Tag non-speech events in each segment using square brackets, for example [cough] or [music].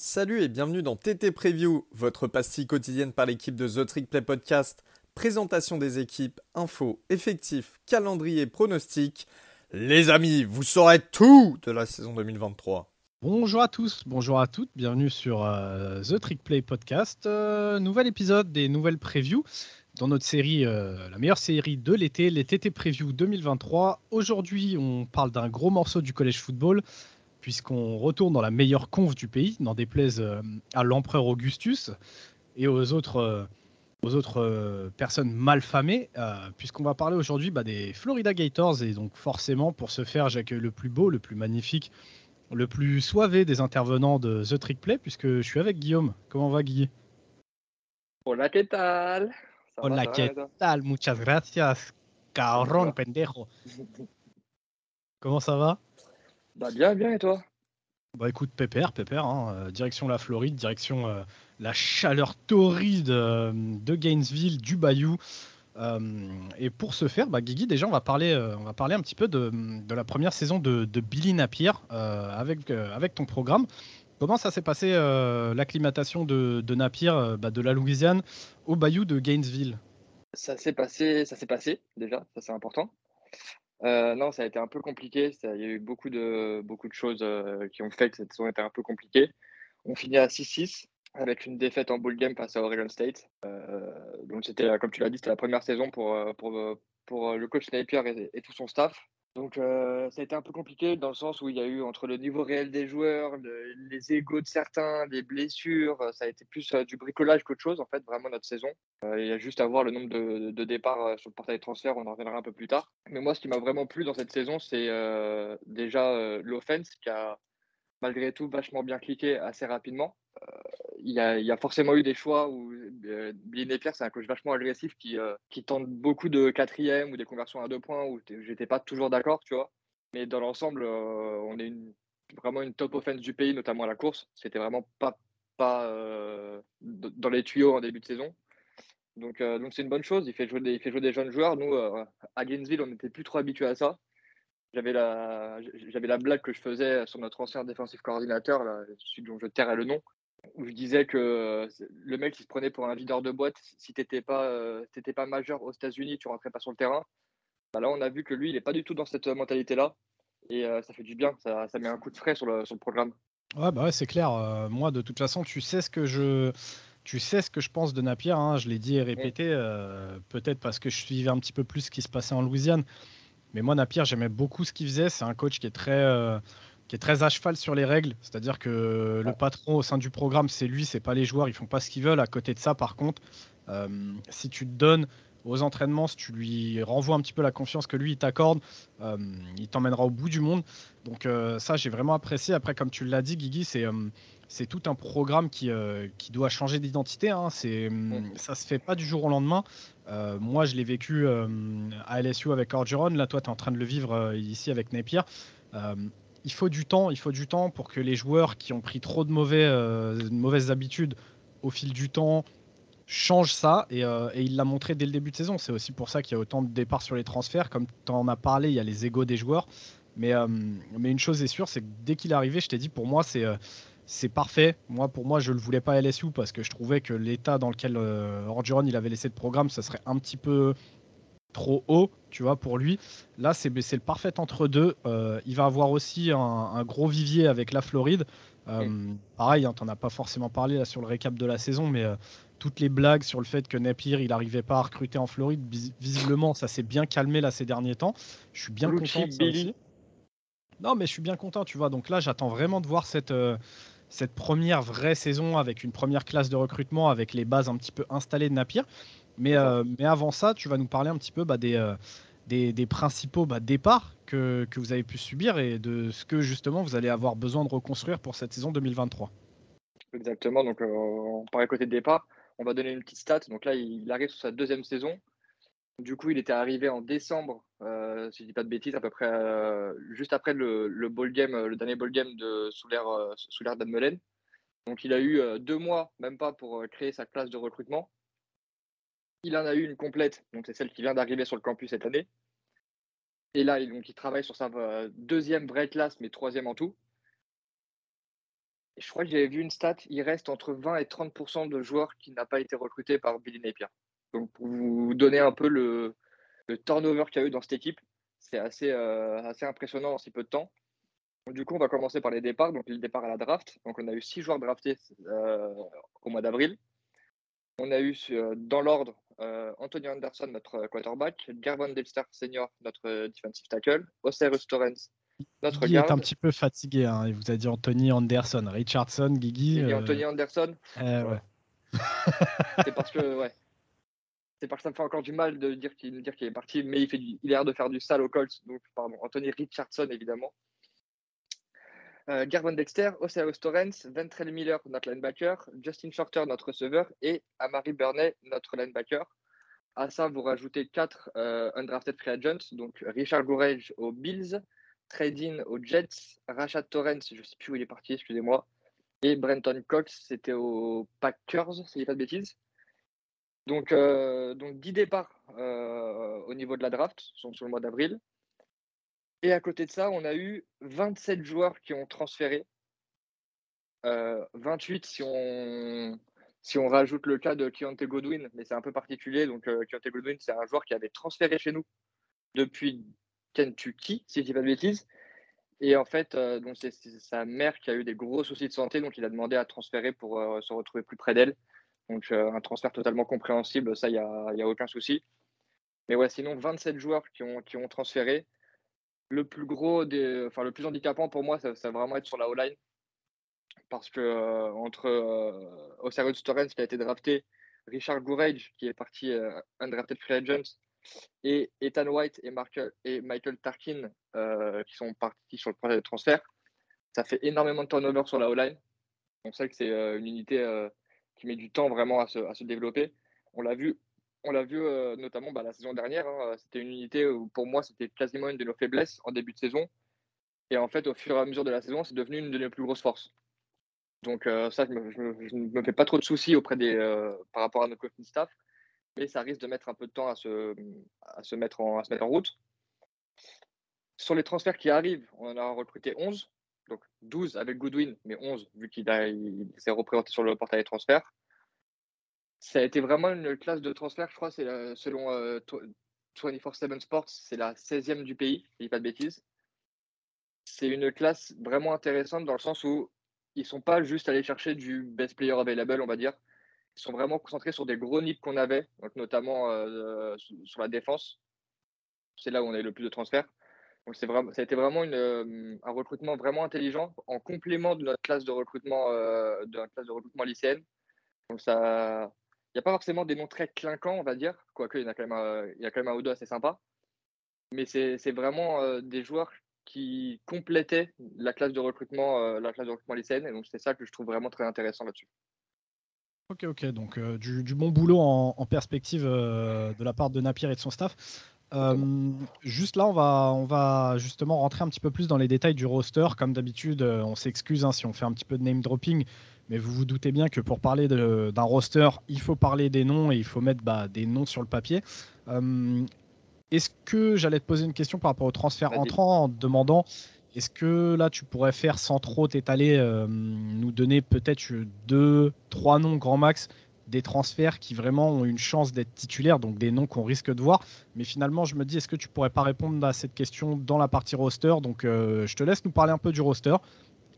Salut et bienvenue dans TT Preview, votre pastille quotidienne par l'équipe de The Trick Play Podcast. Présentation des équipes, infos, effectifs, calendrier, pronostics. Les amis, vous saurez tout de la saison 2023. Bonjour à tous, bonjour à toutes, bienvenue sur euh, The Trick Play Podcast. Euh, nouvel épisode des nouvelles previews dans notre série, euh, la meilleure série de l'été, les TT Preview 2023. Aujourd'hui, on parle d'un gros morceau du collège football puisqu'on retourne dans la meilleure conf du pays, n'en déplaise euh, à l'empereur Augustus et aux autres, euh, aux autres euh, personnes malfamées, puisqu'on va parler aujourd'hui bah, des Florida Gators. Et donc forcément, pour ce faire, j'accueille le plus beau, le plus magnifique, le plus soivé des intervenants de The Trick Play, puisque je suis avec Guillaume. Comment va Guy? Hola, ¿qué tal? Hola, ¿qué tal? Muchas gracias, cabrón, pendejo. [laughs] Comment ça va? Bah bien, bien, et toi? Bah écoute, pépère, pépère, hein, euh, direction la Floride, direction euh, la chaleur torride euh, de Gainesville, du Bayou. et pour ce faire, bah, Guigui, déjà, on va parler, on va parler un petit peu de, de la première saison de, de Billy Napier avec, avec ton programme. Comment ça s'est passé l'acclimatation de, de, Napier bah, de la Louisiane au Bayou de Gainesville? Ça s'est passé, ça s'est passé déjà, ça c'est important. Euh, non, ça a été un peu compliqué. il y a eu beaucoup de, beaucoup de choses euh, qui ont fait que cette saison était un peu compliquée. On finit à 6-6 avec une défaite en bowl game face à Oregon State. Euh, donc, c'était, comme tu l'as dit, c'était la première saison pour le coach Napier et tout son staff. Donc euh, ça a été un peu compliqué dans le sens où il y a eu entre le niveau réel des joueurs, les égaux de certains, les blessures, ça a été plus euh, du bricolage qu'autre chose en fait, vraiment notre saison. Euh, il y a juste à voir le nombre de, départs sur le portail de transfert, on en reviendra un peu plus tard. Mais moi ce qui m'a vraiment plu dans cette saison, c'est déjà l'offense qui a malgré tout vachement bien cliqué assez rapidement il y, a, forcément eu des choix où euh, Billy c'est un coach vachement agressif qui, euh, qui tente beaucoup de quatrième ou des conversions à deux points où j'étais pas toujours d'accord, tu vois. Mais dans l'ensemble, euh, on est vraiment une top offense du pays, notamment à la course. C'était vraiment pas, pas dans les tuyaux en début de saison. Donc, donc c'est une bonne chose. Il fait, jouer des, il fait jouer des jeunes joueurs. Nous, à Gainesville, on n'était plus trop habitués à ça. J'avais la, la blague que je faisais sur notre ancien défensif coordinateur, là, celui dont je tairais le nom, où je disais que euh, le mec il se prenait pour un videur de boîte. Si tu n'étais pas, euh, pas majeur aux États-Unis, tu rentrais pas sur le terrain. Bah là, on a vu que lui, il n'est pas du tout dans cette mentalité-là. Et euh, ça fait du bien, ça, ça, met un coup de frais sur le, sur le programme. Ouais, bah ouais, c'est clair. moi, de toute façon, tu sais ce que je, tu sais ce que je pense de Napier. Hein. je l'ai dit et répété. Peut-être parce que je suivais un petit peu plus ce qui se passait en Louisiane. Mais moi, Napier, j'aimais beaucoup ce qu'il faisait. C'est un coach qui est très qui est très à cheval sur les règles, c'est-à-dire que le patron au sein du programme, c'est lui, c'est pas les joueurs, ils font pas ce qu'ils veulent. À côté de ça, par contre, euh, si tu te donnes aux entraînements, si tu lui renvoies un petit peu la confiance que lui il t'accorde, euh, il t'emmènera au bout du monde. Donc euh, ça, j'ai vraiment apprécié. Après, comme tu l'as dit, Guigui, c'est c'est tout un programme qui, qui doit changer d'identité. Hein. C'est ça se fait pas du jour au lendemain. moi, je l'ai vécu à LSU avec Orgeron. Là, toi, tu es en train de le vivre ici avec Napier il faut du temps, pour que les joueurs qui ont pris trop de, euh, mauvaises habitudes au fil du temps changent ça. Euh, et, il l'a montré dès le début de saison. C'est aussi pour ça qu'il y a autant de départs sur les transferts. Comme tu en as parlé, il y a les égaux des joueurs. Mais, euh, mais une chose est sûre, c'est que dès qu'il est arrivé, je t'ai dit, pour moi, c'est parfait. Moi, pour moi, je le voulais pas LSU parce que je trouvais que l'état dans lequel Orgeron il avait laissé le programme, ça serait un petit peu trop haut, tu vois, pour lui. Là, c'est le parfait entre-deux. Euh, il va avoir aussi un, gros vivier avec la Floride. Euh, pareil, hein, tu n'en as pas forcément parlé là, sur le récap de la saison, mais euh, toutes les blagues sur le fait que Napier, il n'arrivait pas à recruter en Floride, visiblement, ça s'est bien calmé là ces derniers temps. Je suis bien content de ça aussi. Non, mais je suis bien content, tu vois. Donc là, j'attends vraiment de voir cette, cette première vraie saison avec une première classe de recrutement, avec les bases un petit peu installées de Napier. Mais, euh, mais avant ça, tu vas nous parler un petit peu bah, des, euh, des, des, principaux bah, départs que, que, vous avez pu subir et de ce que justement vous allez avoir besoin de reconstruire pour cette saison 2023. Exactement, donc euh, on côté de départ. On va donner une petite stat. Donc là, il arrive sur sa deuxième saison. Du coup, il était arrivé en décembre, si je dis pas de bêtises, à peu près juste après le, le, ball game, le dernier ball game de sous l'ère sous l'ère d'Anne Donc il a eu deux mois, même pas, pour créer sa classe de recrutement. Il en a eu une complète, donc c'est celle qui vient d'arriver sur le campus cette année. Et là, donc, il travaille sur sa euh, deuxième vraie classe, mais troisième en tout. je crois que j'avais vu une stat, il reste entre 20 et 30% de joueurs qui n'ont pas été recrutés par Billy Napier. Donc, pour vous donner un peu le, turnover qu'il y a eu dans cette équipe, c'est assez, euh, assez impressionnant en si peu de temps. du coup, on va commencer par les départs. Donc, le départ à la draft. Donc, on a eu six joueurs draftés euh, au mois d'avril. On a eu dans l'ordre Anthony Anderson, notre quarterback, Garvin Dexter Senior, notre defensive tackle, Osiris Torrens, notre Guigui est un petit peu fatigué. Hein. Il vous a dit Anthony Anderson, Richardson, Guigui. Euh... Anthony Anderson. Eh, ouais. [laughs] c'est parce que ouais. C'est parce que ça me fait encore du mal de dire qu'il est parti, mais il fait du, il a l'air de faire du sale au Colts. Donc pardon, Anthony Richardson évidemment. Euh, Garvin Dexter, Osiris Torrens, Ventrell Miller, notre linebacker, Justin Shorter, notre receveur, et Amari Burney, notre linebacker. À ça, vous rajoutez quatre euh, undrafted free agents, donc Richard Gourage aux Bills, Trading aux Jets, Rashad Torrens, je ne sais plus où il est parti, excusez-moi, et Brenton Cox, c'était aux Packers, si je dis pas de bêtises. Donc, euh, donc 10 départs euh, au niveau de la draft, sont sur le mois d'avril. Et à côté de ça, on a eu 27 joueurs qui ont transféré. 28 euh, si on, si on rajoute le cas de Keontae Godwin, mais c'est un peu particulier. Donc, Keontae Godwin, c'est un joueur qui avait transféré chez nous depuis Kentucky, si je dis pas de bêtises. Et en fait, euh, donc c'est sa mère qui a eu des gros soucis de santé, donc il a demandé à transférer pour euh, se retrouver plus près d'elle. Donc euh, un transfert totalement compréhensible, ça, il n'y a, y a, aucun souci. Mais ouais, sinon, 27 joueurs qui ont, qui ont transféré. Le plus gros, enfin le plus handicapant pour moi, ça, va vraiment être sur la O-line. Parce que entre Osiris Torrens qui a été drafté, Richard Gourage qui est parti undrafted free agent, et Ethan White et, et Michael Tarkin euh, qui sont partis sur le projet de transfert. Ça fait énormément de turnover sur la O-line. On sait que c'est euh, une unité euh, qui met du temps vraiment à se, développer. On l'a vu, on l'a vu notamment bah, la saison dernière. Hein. c'était une unité où pour moi c'était quasiment une de nos faiblesses en début de saison. Et en fait, au fur et à mesure de la saison, c'est devenu une de nos plus grosses forces. Donc ça, je ne me, fais pas trop de soucis auprès des, par rapport à nos coaching staff mais ça risque de mettre un peu de temps à se, à se, mettre, en, à se mettre en route. Sur les transferts qui arrivent, on en a recruté 11, donc 12 avec Goodwin, mais 11 vu qu'il s'est représenté sur le portail des transferts. Ça a été vraiment une classe de transfert, je crois, c'est selon 24-7 euh, Sports, c'est la 16e du pays, je dis pas de bêtises. C'est une classe vraiment intéressante dans le sens où ils ne sont pas juste allés chercher du best player available, on va dire sont vraiment concentrés sur des gros nips qu'on avait, donc notamment euh, sur la défense. C'est là où on a eu le plus de transferts. Donc vraiment, ça a été vraiment une, euh, un recrutement vraiment intelligent en complément de notre classe de recrutement, euh, de classe de recrutement lycéenne. Donc ça, n'y a pas forcément des noms très clinquants, on va dire, quoique il y a quand même, un, il y a quand même un ou deux assez sympa. Mais c'est vraiment des joueurs qui complétaient la classe de recrutement, la classe de recrutement lycéenne. Et donc c'est ça que je trouve vraiment très intéressant là-dessus. Ok, ok, donc euh, du, bon boulot en, perspective euh, de la part de Napier et de son staff. Euh, juste là, on va, on va justement rentrer un petit peu plus dans les détails du roster. Comme d'habitude, on s'excuse hein, si on fait un petit peu de name dropping, mais vous vous doutez bien que pour parler d'un roster, il faut parler des noms et il faut mettre bah, des noms sur le papier. Est-ce que j'allais te poser une question par rapport au transfert entrant en demandant est-ce que là, tu pourrais faire sans trop t'étaler, euh, nous donner peut-être deux, trois noms grand max des transferts qui vraiment ont une chance d'être titulaires, donc des noms qu'on risque de voir. Mais finalement, je me dis, est-ce que tu pourrais pas répondre à cette question dans la partie roster? Donc, euh, je te laisse nous parler un peu du roster.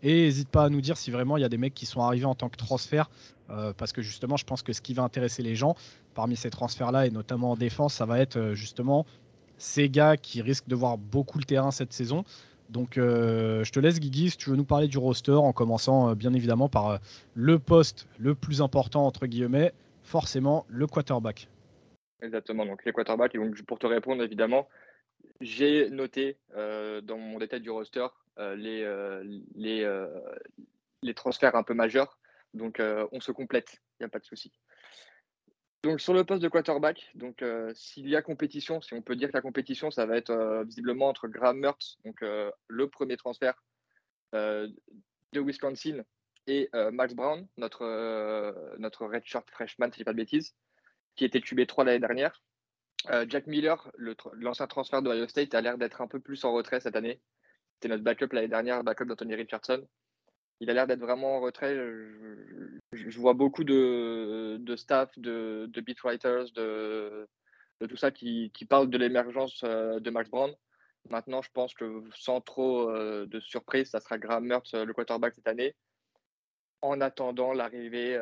Et n'hésite pas à nous dire si vraiment il y a des mecs qui sont arrivés en tant que transfert, euh, parce que justement, je pense que ce qui va intéresser les gens parmi ces transferts-là, et notamment en défense, ça va être justement ces gars qui risquent de voir beaucoup le terrain cette saison. Donc, euh, je te laisse, Guigui, si tu veux nous parler du roster, en commençant euh, bien évidemment par euh, le poste le plus important, entre guillemets, forcément le quarterback. Exactement, donc les quarterbacks. Et donc, pour te répondre, évidemment, j'ai noté dans mon détail du roster les, les, les transferts un peu majeurs. Donc, on se complète, il n'y a pas de souci. Donc sur le poste de quarterback, donc euh, s'il y a compétition, si on peut dire que la compétition, ça va être euh, visiblement entre Graham Mertz, donc euh, le premier transfert de Wisconsin, et Max Brown, notre, notre redshirt freshman, si je pas de bêtises, qui était QB3 l'année dernière. Jack Miller, l'ancien transfert de Ohio State, a l'air d'être un peu plus en retrait cette année. C'était notre backup l'année dernière, backup d'Anthony Richardson. il a l'air d'être vraiment en retrait. Je, vois beaucoup de, de staff, de, de beatwriters, de, de tout ça qui, qui parlent de l'émergence de Max Brown. Maintenant, je pense que sans trop de surprise, ça sera Graham Mertz, le quarterback cette année. En attendant l'arrivée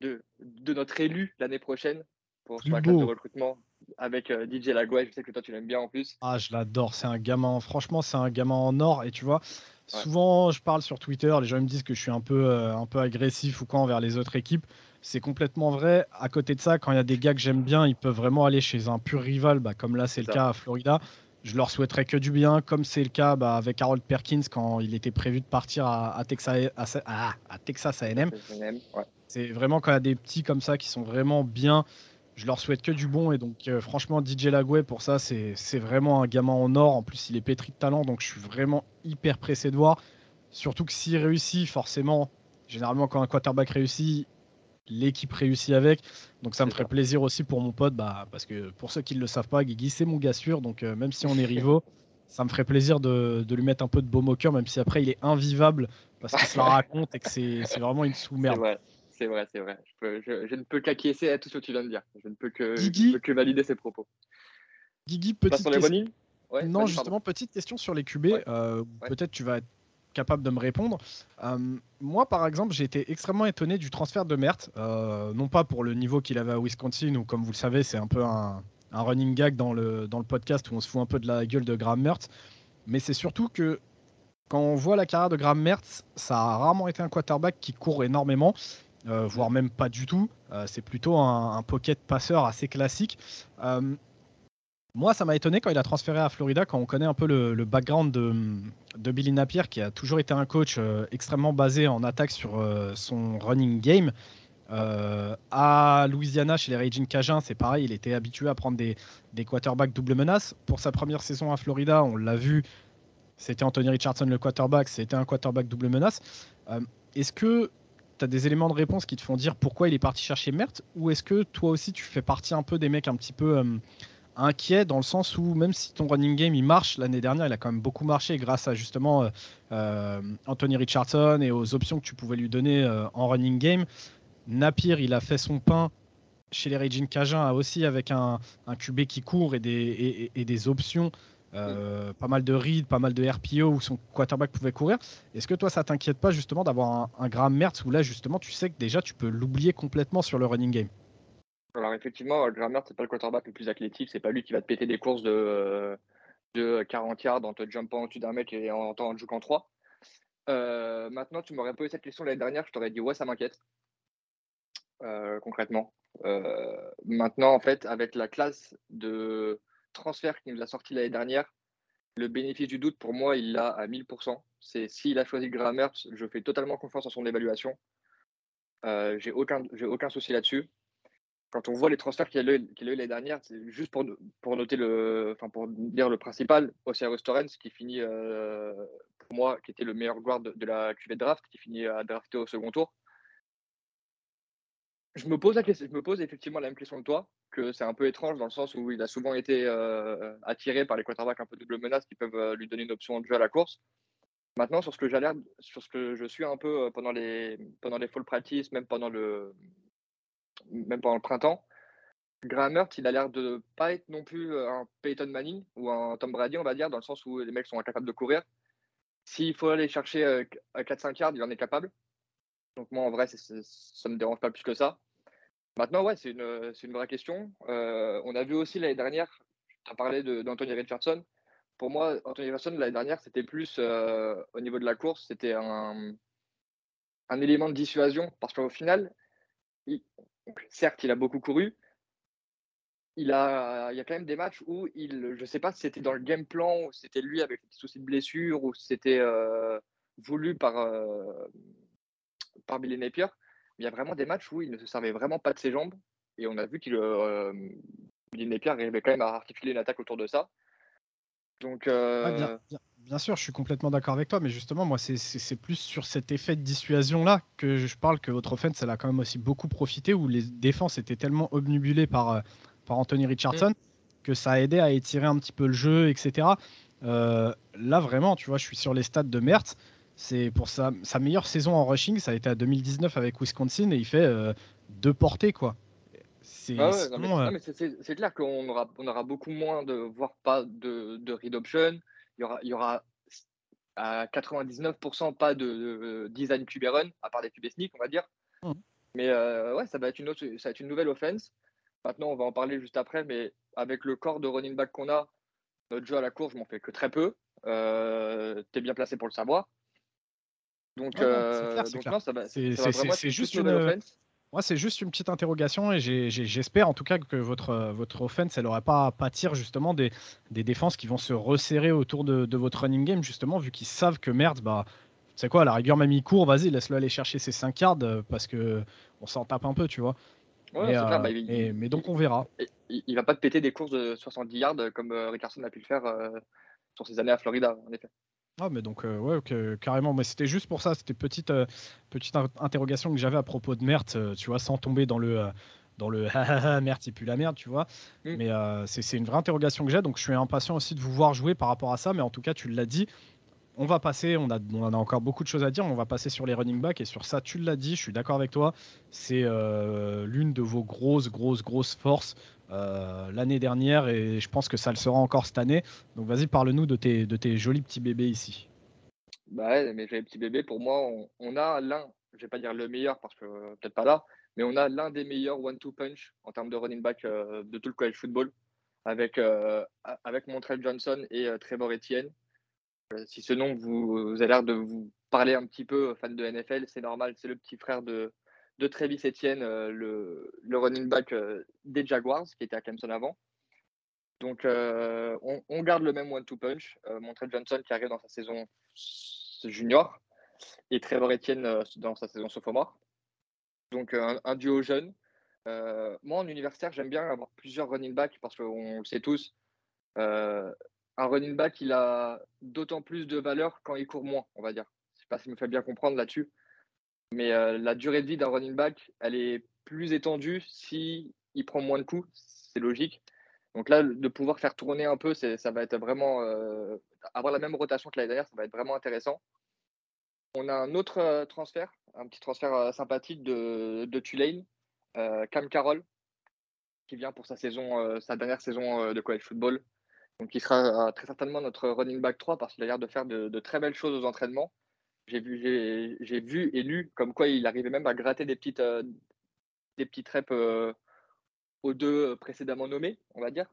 de, de notre élu l'année prochaine pour classe de recrutement avec DJ Lagouet. Je sais que toi, tu l'aimes bien en plus. Ah, je l'adore. C'est un gamin. Franchement, c'est un gamin en or. Et tu vois, souvent, je parle sur Twitter. Les gens me disent que je suis un peu, un peu agressif ou quoi envers les autres équipes. C'est complètement vrai. À côté de ça, quand il y a des gars que j'aime bien, ils peuvent vraiment aller chez un pur rival, bah, comme là, c'est le cas à Florida. Je leur souhaiterais que du bien, comme c'est le cas bah, avec Harold Perkins quand il était prévu de partir à, Texas, à, à Texas A&M. C'est vraiment quand il y a des petits comme ça qui sont vraiment bien, je leur souhaite que du bon. Et donc, euh, franchement, DJ Lagoué, pour ça, c'est vraiment un gamin en or. En plus, il est pétri de talent, donc je suis vraiment hyper pressé de voir. Surtout que s'il réussit, forcément, généralement, quand un quarterback réussit, l'équipe réussit avec. Donc ça me ferait plaisir aussi pour mon pote, bah, parce que pour ceux qui ne le savent pas, Guigui, c'est mon gars sûr. Donc euh, même si on est [laughs] rivaux, ça me ferait plaisir de, lui mettre un peu de baume au cœur, même si après il est invivable parce qu'il se la [laughs] raconte et que c'est vraiment une sous-merde. C'est vrai, c'est vrai. Je, ne peux qu'acquiescer à tout ce que tu viens de dire. Je ne peux que, que valider ses propos. Guigui, petite question. non, justement, petite question sur les QB. Euh, peut-être tu vas être capable de me répondre. Euh, moi, par exemple, j'ai été extrêmement étonné du transfert de Mert. Euh, non pas pour le niveau qu'il avait à Wisconsin, où, comme vous le savez, c'est un peu un, running gag dans le, dans le podcast où on se fout un peu de la gueule de Graham Mertz. Mais c'est surtout que quand on voit la carrière de Graham Mertz, ça a rarement été un quarterback qui court énormément. Euh, voire même pas du tout. c'est plutôt un, pocket passeur assez classique. Moi, ça m'a étonné quand il a transféré à Florida, quand on connaît un peu le, background de, Billy Napier, qui a toujours été un coach euh, extrêmement basé en attaque sur euh, son running game. Euh, à Louisiana, chez les Raging Cajuns, c'est pareil, il était habitué à prendre des, des quarterbacks double menace. Pour sa première saison à Florida, on l'a vu, c'était Anthony Richardson le quarterback, c'était un quarterback double menace. est-ce que tu as des éléments de réponse qui te font dire pourquoi il est parti chercher Mert Ou est-ce que toi aussi tu fais partie un peu des mecs un petit peu inquiet dans le sens où même si ton running game il marche, l'année dernière il a quand même beaucoup marché grâce à justement euh, euh, Anthony Richardson et aux options que tu pouvais lui donner euh, en running game. Napier il a fait son pain chez les Raging Cajun aussi avec un, un QB qui court et, des options. Pas mal de read, pas mal de RPO où son quarterback pouvait courir. Est-ce que toi, ça t'inquiète pas justement d'avoir un, un Graham Mertz où là, justement, tu sais que déjà, tu peux l'oublier complètement sur le running game? Alors effectivement, Grammer, c'est pas le quarterback le plus athlétique, c'est pas lui qui va te péter des courses de, de 40 yards en te jumpant au-dessus d'un mec et en, en jouant en 3. Euh, maintenant, tu m'aurais posé cette question l'année dernière, je t'aurais dit ouais, ça m'inquiète. Euh, concrètement. Euh, maintenant, en fait, avec la classe de transfert qui nous a sorti l'année dernière, le bénéfice du doute, pour moi, il l'a à 1000%. C'est s'il a choisi Grammer, je fais totalement confiance en son évaluation. j'ai aucun, aucun souci là-dessus quand on voit les transferts qu'il a eu, l'année dernière, c'est juste pour, pour noter le, enfin pour dire le principal, Osiris Torrens qui finit euh, pour moi, qui était le meilleur guard de, la QV draft, qui finit à drafter au second tour. Je me pose la question, je me pose effectivement la même question que toi, que c'est un peu étrange dans le sens où il a souvent été euh, attiré par les quarterbacks un peu double menace qui peuvent euh, lui donner une option de jeu à la course. Maintenant, sur ce que sur ce que je suis un peu pendant les pendant les fall practice, même pendant le même pendant le printemps. Graham il a l'air de pas être non plus euh, un Peyton Manning ou un Tom Brady, on va dire, dans le sens où les mecs sont incapables de courir. S'il faut aller chercher euh, à 4-5 yards, il en est capable. Donc moi, en vrai, ça ne me dérange pas plus que ça. Maintenant, ouais, c'est une, une, vraie question. Euh, on a vu aussi l'année dernière, tu as parlé d'Anthony Richardson. Pour moi, Anthony Richardson, l'année dernière, c'était plus au niveau de la course, c'était un, élément de dissuasion. Parce qu'au final, certes, il a beaucoup couru. Il, a, il y a quand même des matchs où il, je ne sais pas si c'était dans le game plan, ou c'était lui avec des soucis de blessure, ou c'était euh, voulu par, euh, par Billy Napier. Il y a vraiment des matchs où il ne se servait vraiment pas de ses jambes. Et on a vu qu'il euh, Napier arrivait quand même à articuler une attaque autour de ça. Donc, euh, bien, sûr, je suis complètement d'accord avec toi, mais justement, moi, c'est plus sur cet effet de dissuasion-là que je parle que votre offense, elle a quand même aussi beaucoup profité, où les défenses étaient tellement obnubilées par, euh, par Anthony Richardson mm. que ça a aidé à étirer un petit peu le jeu, etc. Euh, là, vraiment, tu vois, je suis sur les stats de Mertz. C'est pour sa, sa meilleure saison en rushing, ça a été à 2019 avec Wisconsin et il fait deux portées quoi. C'est c'est clair qu'on aura, on aura beaucoup moins de, voire pas de, de read option. Il y aura, il y aura à 99% pas de, design QB run, à part des QB sneak, on va dire. Mmh. Mais euh, ouais, ça va, être une autre, ça va être une nouvelle offense. Maintenant, on va en parler juste après, mais avec le corps de running back qu'on a, notre jeu à la course, je m'en fais que très peu. Euh, tu es bien placé pour le savoir. Donc, c'est juste une, offense. Moi, c'est juste une petite interrogation et j'espère en tout cas que votre, votre offense, elle n'aura pas à pâtir justement des, des, défenses qui vont se resserrer autour de, votre running game, justement, vu qu'ils savent que merde, bah, c'est quoi, la rigueur, même il court, vas-y, laisse-le aller chercher ses 5 yards euh, parce que on s'en tape un peu, tu vois. mais, euh, bah, mais, donc on verra. Il, il, va pas te péter des courses de 70 yards comme euh, Rickardson a pu le faire sur ses années à Florida, en effet. Ah, mais donc, euh, ouais, carrément. Mais c'était juste pour ça. C'était petite, euh, petite interrogation que j'avais à propos de Mert, euh, tu vois, sans tomber dans le. dans le [laughs] Mert, c'est plus la merde, tu vois. Mm. Mais c'est une vraie interrogation que j'ai. Donc, je suis impatient aussi de vous voir jouer par rapport à ça. Mais en tout cas, tu l'as dit. On va passer, on a, on a encore beaucoup de choses à dire. On va passer sur les running backs. Et sur ça, tu l'as dit, je suis d'accord avec toi. C'est l'une de vos grosses, grosses, grosses forces. Euh, l'année dernière et je pense que ça le sera encore cette année. Donc vas-y, parle-nous de tes, jolis petits bébés ici. Bah mes jolis petits bébés, pour moi, on, a l'un, je vais pas dire le meilleur parce que peut-être pas là, mais on a l'un des meilleurs one-two punch en termes de running back euh, de tout le college football avec, euh, avec Montrell Johnson et Trevor Etienne. Si ce nom vous, a l'air de vous parler un petit peu, fan de NFL, c'est normal, c'est le petit frère de, de Travis Etienne, euh, le, running back euh, des Jaguars, qui était à Clemson avant. Donc, euh, on, garde le même one-two punch. Montrell Johnson qui arrive dans sa saison junior et Trevor Etienne dans sa saison sophomore. Donc, un, duo jeune. moi, en universitaire, j'aime bien avoir plusieurs running backs parce qu'on le sait tous. Un running back, il a d'autant plus de valeur quand il court moins, on va dire. Je ne sais pas si je me fais bien comprendre là-dessus. Mais euh, la durée de vie d'un running back, elle est plus étendue si prend moins de coups, c'est logique. Donc là, de pouvoir faire tourner un peu, ça va être vraiment euh, avoir la même rotation que l'année dernière, ça va être vraiment intéressant. On a un autre euh, transfert, un petit transfert sympathique de, de Tulane, Cam Carroll, qui vient pour sa saison, sa dernière saison de college football. Donc, il sera très certainement notre running back 3 parce qu'il a l'air de faire de, très belles choses aux entraînements. J'ai vu, vu et lu comme quoi il arrivait même à gratter des petites, euh, des petites reps euh, aux deux précédemment nommés, on va dire.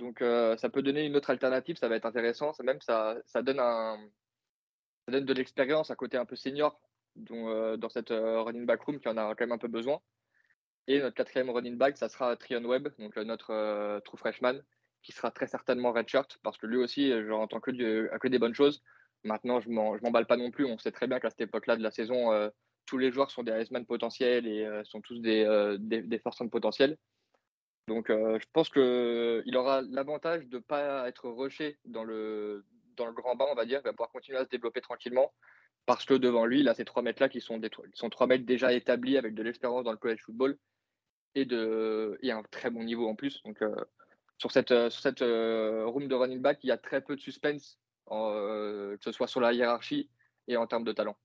Donc euh, ça peut donner une autre alternative, ça va être intéressant. Ça même ça, ça donne un, ça donne de l'expérience à côté un peu senior dans cette running back room qui en a quand même un peu besoin. Et notre quatrième running back, ça sera Trion Webb, donc notre true freshman, qui sera très certainement redshirt parce que lui aussi, j'entends que, que des bonnes choses. Maintenant, je ne m'emballe pas non plus. On sait très bien qu'à cette époque-là de la saison, euh, tous les joueurs sont des Iceman potentiels et euh, sont tous des, euh, des, des potentiels. Donc, je pense qu'il aura l'avantage de ne pas être rushé dans le, dans le grand bas, on va dire. Il va pouvoir continuer à se développer tranquillement parce que devant lui, il a ces trois mètres-là qui sont, des, sont trois mètres déjà établis avec de l'expérience dans le college football et, de, et un très bon niveau en plus. Donc, sur cette, sur cette room de running back, il y a très peu de suspense euh, que ce soit sur la hiérarchie et en termes de talent.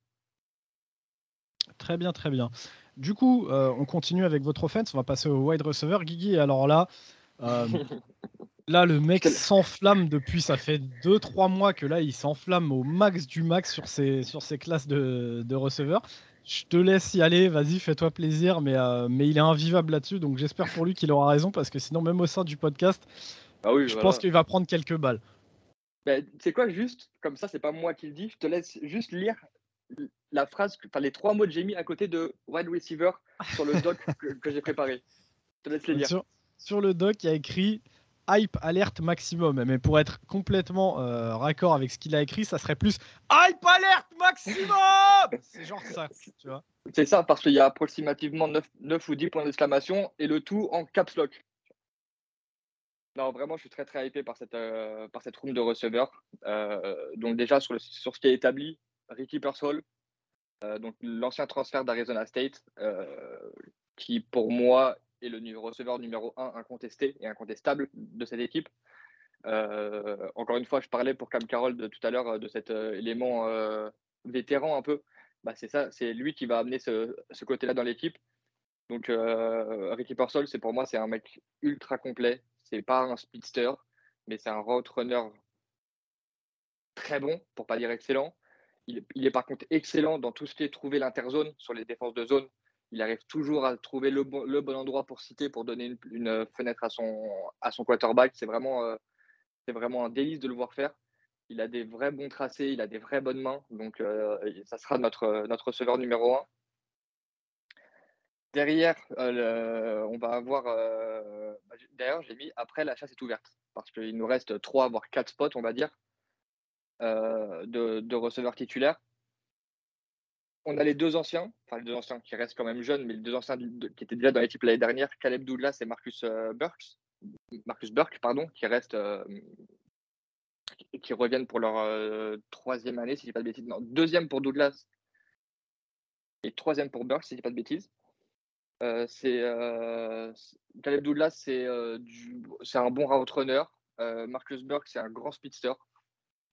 Très bien, très bien. Du coup, euh, on continue avec votre offense. On va passer au wide receiver. Guigui, alors là, euh, [laughs] là le mec s'enflamme depuis, ça fait 2-3 mois que là, il s'enflamme au max du max sur ses, sur ses classes de, de receveurs. Je te laisse y aller, vas-y, fais-toi plaisir, mais, mais il est invivable là-dessus, donc j'espère pour lui qu'il aura raison, parce que sinon, même au sein du podcast, ah oui, je pense qu'il va prendre quelques balles. Ben, c'est quoi, juste, comme ça, c'est pas moi qui le dis, je te laisse juste lire la phrase, enfin les trois mots que j'ai mis à côté de wide receiver sur le doc que, j'ai préparé. Je te laisse les lire. Sur, le doc, il y a écrit hype alerte maximum. Mais pour être complètement euh, raccord avec ce qu'il a écrit, ça serait plus hype alerte maximum [laughs] C'est genre ça, tu vois. C'est ça, parce qu'il y a approximativement 9, 9 ou 10 points d'exclamation et le tout en caps lock. Non, vraiment, je suis très très hypé par cette, euh, par cette room de receveurs. Euh, donc déjà sur, le, sur ce qui est établi, Ricky Persol, euh, donc l'ancien transfert d'Arizona State, qui pour moi est le receveur numéro 1 incontesté et incontestable de cette équipe. encore une fois, je parlais pour Cam Carroll de tout à l'heure de cet élément vétéran un peu, bah, c'est ça, c'est lui qui va amener ce, côté-là dans l'équipe. Donc euh, Ricky Persol, c'est pour moi, c'est un mec ultra complet. C'est pas un speedster, mais c'est un route runner très bon, pour pas dire excellent. Il, il, est par contre excellent dans tout ce qui est trouver l'interzone sur les défenses de zone. Il arrive toujours à trouver le bon, endroit pour citer, pour donner une, fenêtre à son, à son quarterback. C'est vraiment, euh, vraiment un délice de le voir faire. Il a des vrais bons tracés, il a des vraies bonnes mains. Donc, euh, ça sera notre, notre receveur numéro un. Derrière, euh, on va avoir. Euh, D'ailleurs, j'ai mis après la chasse est ouverte parce qu'il nous reste 3 voire 4 spots, on va dire, de, de, receveurs titulaires. On a les deux anciens, enfin les deux anciens qui restent quand même jeunes, mais les deux anciens qui étaient déjà dans l'équipe l'année dernière, Caleb Douglas et Marcus euh, Marcus Burke, pardon, qui restent, euh, qui reviennent pour leur euh, troisième année, si je dis pas de bêtises. Non, deuxième pour Douglas et troisième pour Burks, si je dis pas de bêtises. C'est Caleb Douglas, c'est un bon route runner. Marcus Burke, c'est un grand speedster.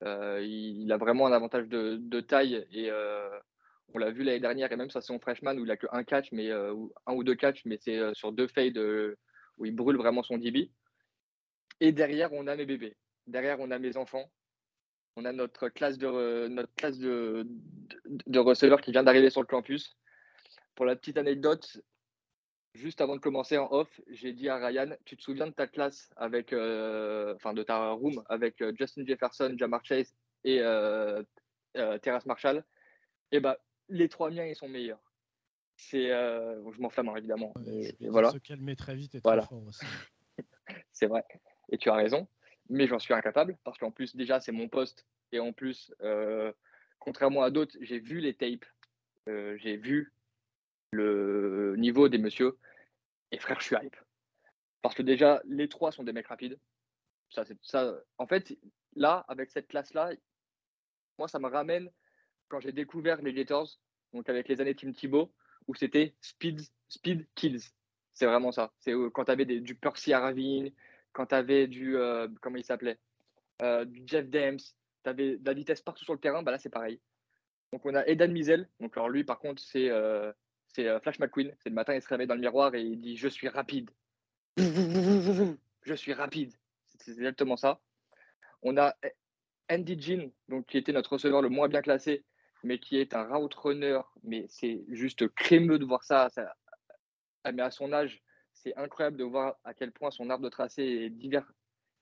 Il, il, a vraiment un avantage de, de taille et on l'a vu l'année dernière et même ça c'est son freshman où il a que un catch, mais un ou deux catch, mais c'est sur deux fades où il brûle vraiment son DB. Et derrière, on a mes bébés. Derrière, on a mes enfants. On a notre classe de, notre classe de, de, qui vient d'arriver sur le campus. Pour la petite anecdote, juste avant de commencer en off, j'ai dit à Ryan, tu te souviens de ta classe avec, euh, enfin de ta room avec euh, Justin Jefferson, Jamar Chase et euh, euh, Terrace Marshall? Eh ben, les trois miens, ils sont meilleurs. C'est, euh, je m'enflamme hein, évidemment. Et, et voilà. Se calmer très vite et voilà. très aussi. [laughs] c'est vrai. Et tu as raison. Mais j'en suis incapable parce qu'en plus déjà c'est mon poste et en plus, euh, contrairement à d'autres, j'ai vu les tapes, j'ai vu le niveau des messieurs. Et frère, je suis hype. Parce que déjà, les trois sont des mecs rapides. Ça, ça. En fait, là, avec cette classe-là, moi, ça me ramène quand j'ai découvert les Gators, donc avec les années Team Thibaut, où c'était speed, speed kills. C'est vraiment ça. C'est quand tu avais du Percy Aravine, quand tu avais du. Euh, comment il s'appelait euh, Du Jeff Dems, tu avais de la vitesse partout sur le terrain, bah là, c'est pareil. Donc, on a Edan Mizel. Donc, alors lui, par contre, c'est. Euh, c'est Flash McQueen. C'est le matin, il se réveille dans le miroir et il dit Je suis rapide. Je suis rapide. C'est exactement ça. On a Andy Jean, donc, qui était notre receveur le moins bien classé, mais qui est un route runner. Mais c'est juste crémeux de voir ça. ça mais à son âge, c'est incroyable de voir à quel point son arbre de tracé est divers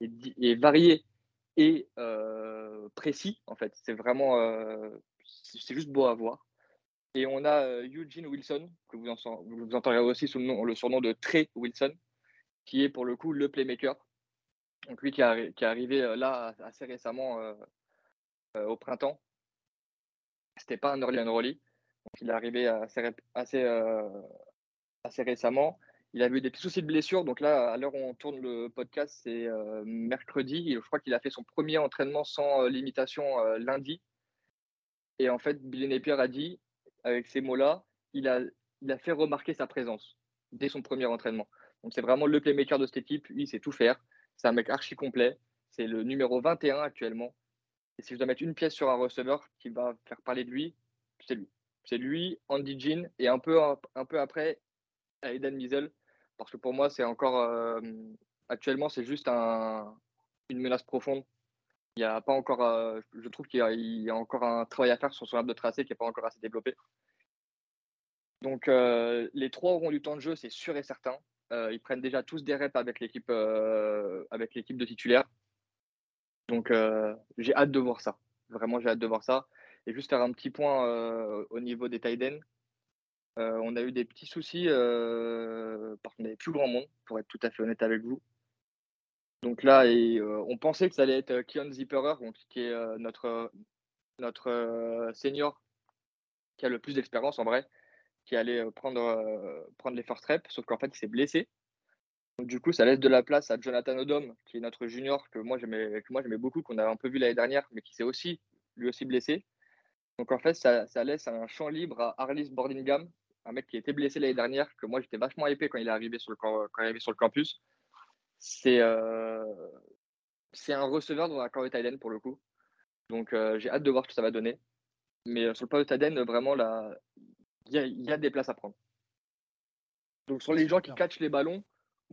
et, et varié et euh, précis. En fait, c'est vraiment, euh, c'est juste beau à voir. Et on a euh, Eugene Wilson, que vous, en, vous entendrez aussi sous le, le, surnom de Trey Wilson, qui est pour le coup le playmaker. Donc lui qui, a, qui est arrivé là assez récemment au printemps. C'était pas un early enrollee. Donc il est arrivé euh, assez récemment. Il a eu des petits soucis de blessure. Donc là, à l'heure où on tourne le podcast, c'est euh, mercredi. Je crois qu'il a fait son premier entraînement sans limitation lundi. Et en fait, Billy Napier a dit avec ces mots-là, il a, il a fait remarquer sa présence dès son premier entraînement. Donc c'est vraiment le playmaker de cette équipe. Lui, il sait tout faire. C'est un mec archi complet. C'est le numéro 21 actuellement. Et si je dois mettre une pièce sur un receveur qui va faire parler de lui, c'est lui. C'est lui, Andy Jean, et un peu, un peu après, Eden Mizel. Parce que pour moi, c'est encore. Euh, actuellement, c'est juste un, une menace profonde. Il y a pas encore. Euh, je trouve qu'il y, a encore un travail à faire sur son arbre de tracé qui n'est pas encore assez développé. Donc, euh, les trois auront du temps de jeu, c'est sûr et certain. Ils prennent déjà tous des reps avec l'équipe avec l'équipe de titulaires. Donc, euh, j'ai hâte de voir ça. Vraiment, j'ai hâte de voir ça. Et juste faire un petit point euh, au niveau des tight ends. on a eu des petits soucis parce qu'on n'avait plus grand monde, pour être tout à fait honnête avec vous. Donc là, on pensait que ça allait être Kion Zipperer, qui est notre, senior qui a le plus d'expérience en vrai, qui allait prendre, euh, prendre les first reps, sauf qu'en fait, il s'est blessé. Donc, du coup, ça laisse de la place à Jonathan Odom, qui est notre junior, que moi j'aimais beaucoup, qu'on a un peu vu l'année dernière, mais qui s'est aussi, lui aussi blessé. Donc en fait, ça, ça, laisse un champ libre à Arlis Bordingham, un mec qui était blessé l'année dernière, que moi j'étais vachement épais quand il est arrivé sur le, quand il est arrivé sur le campus. C'est euh, un receveur dans un corps de Thailand pour le coup. Donc euh, j'ai hâte de voir ce que ça va donner. Mais sur le poste de Taden, vraiment, il y, a des places à prendre. Donc sur les gens qui catchent les ballons,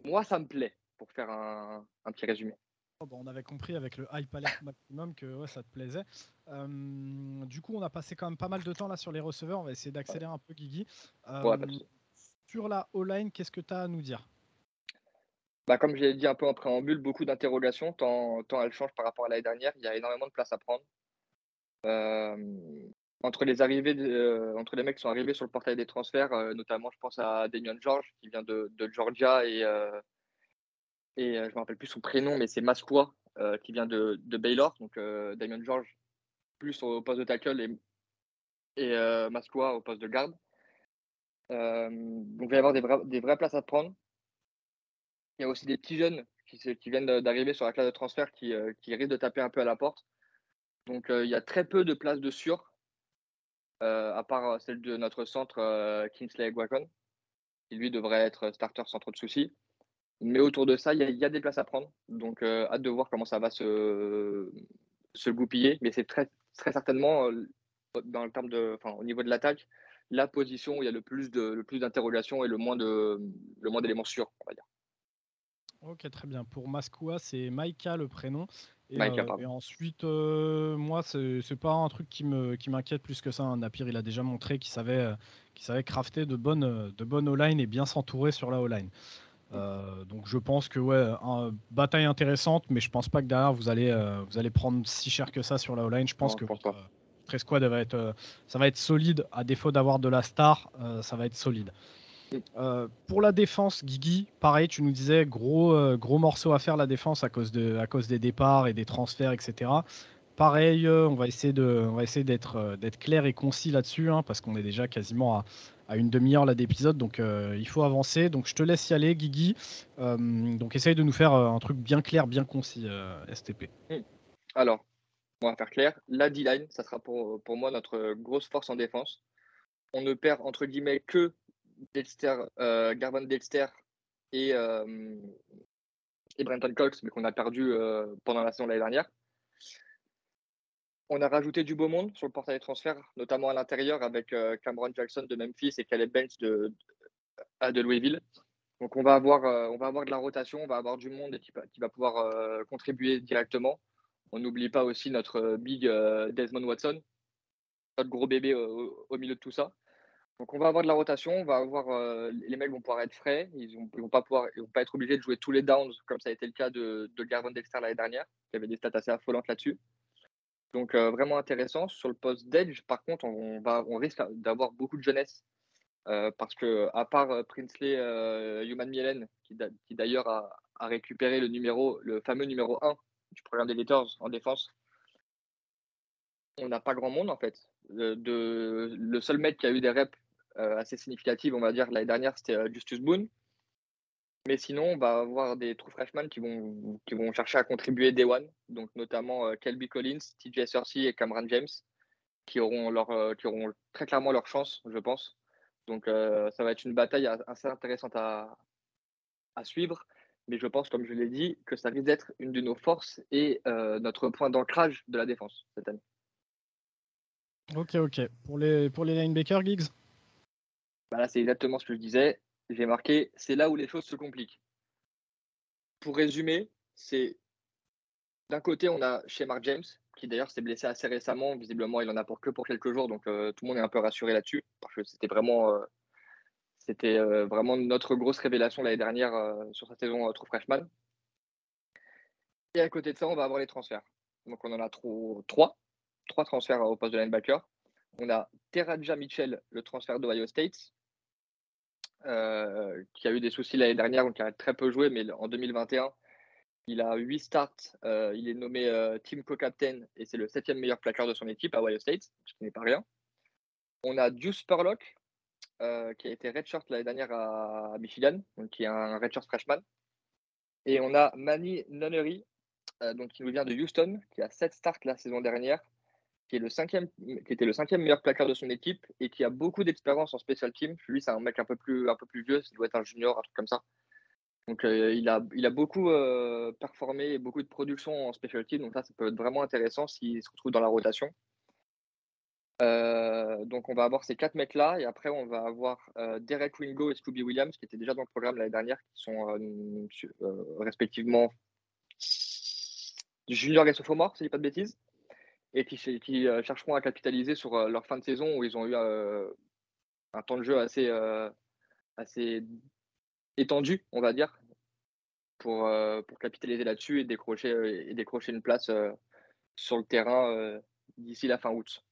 moi, ça me plaît, pour faire un, petit résumé. Oh, on avait compris avec le hype alert maximum que ça te plaisait. du coup, on a passé quand même pas mal de temps là sur les receveurs. On va essayer d'accélérer un peu, Guigui. sur la O-line, qu'est-ce que tu as à nous dire? Bah, Comme je l'ai dit un peu en préambule, beaucoup d'interrogations, tant, tant elle change par rapport à l'année dernière. Il y a énormément de place à prendre. Entre les euh, entre les mecs qui sont arrivés sur le portail des transferts, euh, notamment je pense à Damien George qui vient de, Georgia et, euh, et je ne me rappelle plus son prénom, mais c'est Masqua qui vient de, Baylor. Donc Damien George plus au poste de tackle et, et au poste de garde. donc il va y avoir des, des vraies places à prendre. Il y a aussi des petits jeunes qui, qui viennent d'arriver sur la classe de transfert qui, qui risquent de taper un peu à la porte. Donc il y a très peu de places de sûr, à part celle de notre centre Kingsley Guacon, qui lui devrait être starter sans trop de soucis. Mais autour de ça, il y, a des places à prendre. Donc hâte de voir comment ça va se, goupiller. Mais c'est très, certainement, dans le terme de, au niveau de l'attaque, la position où il y a le plus de le plus d'interrogations et le moins de le moins d'éléments sûrs, on va dire. Ok, très bien. Pour Mascoua, c'est Maïka le prénom. Et, euh, ensuite, euh, moi, c'est pas un truc qui me qui m'inquiète plus que ça. Hein. Napier, il a déjà montré qu'il savait, euh, qu'il savait crafter de bonnes, de bonnes O-line et bien s'entourer sur la O-line. donc je pense que ouais, bataille intéressante, mais je pense pas que derrière vous allez, vous allez prendre si cher que ça sur la O-line. Je pense que votre squad va être, ça va être solide. À défaut d'avoir de la star, ça va être solide. Euh, pour la défense, Guigui, pareil, tu nous disais gros, euh, gros morceau à faire la défense à cause, de, à cause des départs et des transferts, etc. Pareil, euh, on va essayer de, on va essayer d'être, d'être clair et concis là-dessus, hein, parce qu'on est déjà quasiment à, à une demi-heure là d'épisode, donc il faut avancer. Donc je te laisse y aller, Guigui. donc essaye de nous faire un truc bien clair, bien concis, STP. Hmm. Alors, on va faire clair. La D-line, ça sera pour, pour moi notre grosse force en défense. On ne perd entre guillemets que Delster, euh, Garvan Delster et, euh, et Brenton Cox, mais qu'on a perdu euh, pendant la saison l'année dernière. On a rajouté du beau monde sur le portail des transferts, notamment à l'intérieur avec Cameron Jackson de Memphis et Caleb Bench de, de Louisville. Donc on va, avoir, on va avoir de la rotation, on va avoir du monde qui, va pouvoir contribuer directement. On n'oublie pas aussi notre big Desmond Watson, notre gros bébé au, milieu de tout ça. Donc on va avoir de la rotation, on va avoir les mecs vont pouvoir être frais, ils ne vont pas pouvoir, être obligés de jouer tous les downs comme ça a été le cas de, de Dexter l'année dernière, qui avait des stats assez affolantes là-dessus. Donc vraiment intéressant. Sur le poste d'edge, par contre, on, va, on risque d'avoir beaucoup de jeunesse parce que à part Princely Human Mielen, qui, d'ailleurs a, récupéré le numéro, le fameux numéro 1 du programme des Letters en défense, on n'a pas grand monde en fait. Le seul mec qui a eu des reps euh, assez significative, on va dire. L'année dernière, c'était euh, Justus Boone. Mais sinon, on va avoir des true freshmen qui vont, chercher à contribuer Day One, donc notamment euh, Kelby Collins, TJ Searcy et Cameron James, qui auront, très clairement leur chance, je pense. Donc ça va être une bataille assez intéressante à suivre. Mais je pense, comme je l'ai dit, que ça risque d'être une de nos forces et notre point d'ancrage de la défense cette année. Ok, ok. Pour les, pour les linebackers, Giggs bah c'est exactement ce que je disais. J'ai marqué, c'est là où les choses se compliquent. Pour résumer, c'est d'un côté, on a chez Mark James, qui d'ailleurs s'est blessé assez récemment. Visiblement, il en a pour que pour quelques jours, donc euh, tout le monde est un peu rassuré là-dessus, parce que c'était vraiment, euh, c'était euh, vraiment notre grosse révélation l'année dernière sur sa saison trop freshman. Et à côté de ça, on va avoir les transferts. Donc on en a trop, trois, trois transferts au poste de linebacker. On a Teraja Mitchell, le transfert d'Ohio State, euh, qui a eu des soucis l'année dernière, donc il a très peu joué, mais en 2021, il a 8 starts, euh, il est nommé euh, team co-captain et c'est le septième meilleur plaqueur de son équipe à Ohio State, ce qui n'est pas rien. On a Deuce Perlock, qui a été redshirt l'année dernière à Michigan, donc qui est un redshirt freshman. Et on a Manny Nunnery, donc qui nous vient de Houston, qui a 7 starts la saison dernière qui, est le cinquième, qui était le cinquième meilleur placard de son équipe et qui a beaucoup d'expérience en special team. Lui, c'est un mec un peu plus, un peu plus vieux, il doit être un junior, un truc comme ça. Donc, euh, il, a, il a beaucoup euh, performé et beaucoup de production en special team. Donc, ça, ça peut être vraiment intéressant s'il se retrouve dans la rotation. donc on va avoir ces quatre mecs-là et après on va avoir Derek Wingo et Scooby Williams qui étaient déjà dans le programme l'année dernière, qui sont respectivement junior et sophomore, si je dis pas de bêtises, et qui, qui chercheront à capitaliser sur leur fin de saison où ils ont eu un temps de jeu assez, assez étendu, on va dire, pour, pour capitaliser là-dessus et décrocher, et décrocher une place sur le terrain d'ici la fin août.